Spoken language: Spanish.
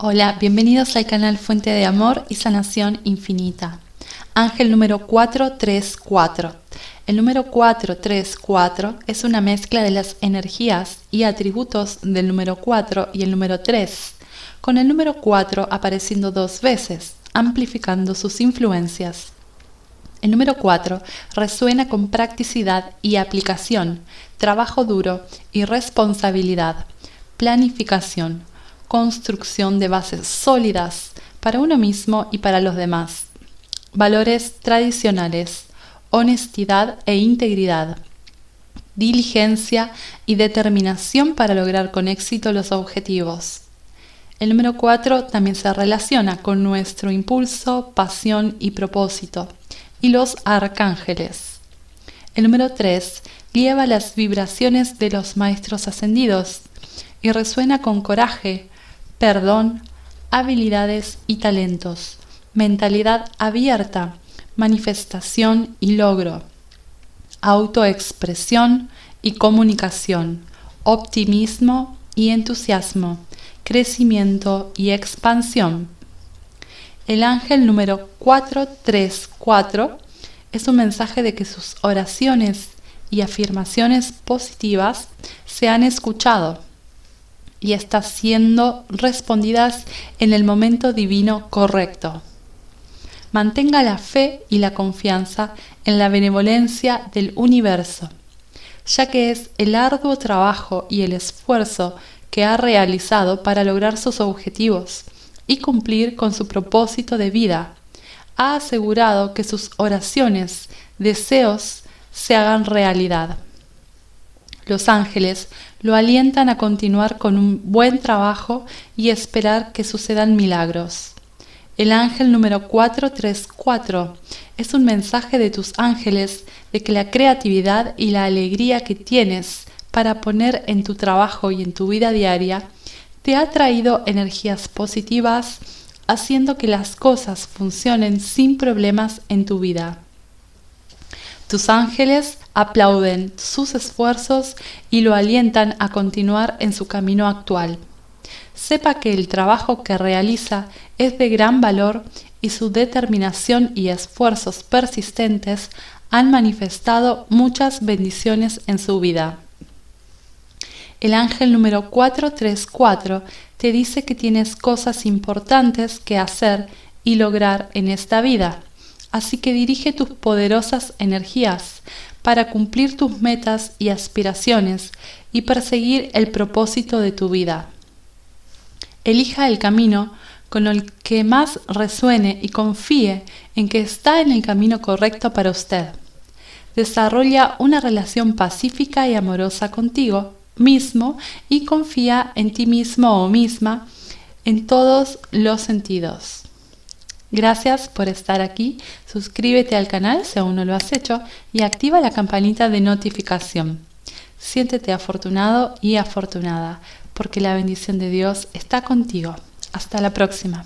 Hola, bienvenidos al canal Fuente de Amor y Sanación Infinita. Ángel número 434. El número 434 es una mezcla de las energías y atributos del número 4 y el número 3, con el número 4 apareciendo dos veces, amplificando sus influencias. El número 4 resuena con practicidad y aplicación, trabajo duro y responsabilidad, planificación, construcción de bases sólidas para uno mismo y para los demás. Valores tradicionales, honestidad e integridad, diligencia y determinación para lograr con éxito los objetivos. El número 4 también se relaciona con nuestro impulso, pasión y propósito, y los arcángeles. El número 3 lleva las vibraciones de los maestros ascendidos y resuena con coraje, perdón, habilidades y talentos, mentalidad abierta, manifestación y logro, autoexpresión y comunicación, optimismo y entusiasmo, crecimiento y expansión. El ángel número 434 es un mensaje de que sus oraciones y afirmaciones positivas se han escuchado y está siendo respondidas en el momento divino correcto. Mantenga la fe y la confianza en la benevolencia del universo, ya que es el arduo trabajo y el esfuerzo que ha realizado para lograr sus objetivos y cumplir con su propósito de vida. Ha asegurado que sus oraciones, deseos, se hagan realidad. Los ángeles lo alientan a continuar con un buen trabajo y esperar que sucedan milagros. El ángel número 434 es un mensaje de tus ángeles de que la creatividad y la alegría que tienes para poner en tu trabajo y en tu vida diaria te ha traído energías positivas, haciendo que las cosas funcionen sin problemas en tu vida. Tus ángeles aplauden sus esfuerzos y lo alientan a continuar en su camino actual. Sepa que el trabajo que realiza es de gran valor y su determinación y esfuerzos persistentes han manifestado muchas bendiciones en su vida. El ángel número 434 te dice que tienes cosas importantes que hacer y lograr en esta vida. Así que dirige tus poderosas energías para cumplir tus metas y aspiraciones y perseguir el propósito de tu vida. Elija el camino con el que más resuene y confíe en que está en el camino correcto para usted. Desarrolla una relación pacífica y amorosa contigo mismo y confía en ti mismo o misma en todos los sentidos. Gracias por estar aquí, suscríbete al canal si aún no lo has hecho y activa la campanita de notificación. Siéntete afortunado y afortunada, porque la bendición de Dios está contigo. Hasta la próxima.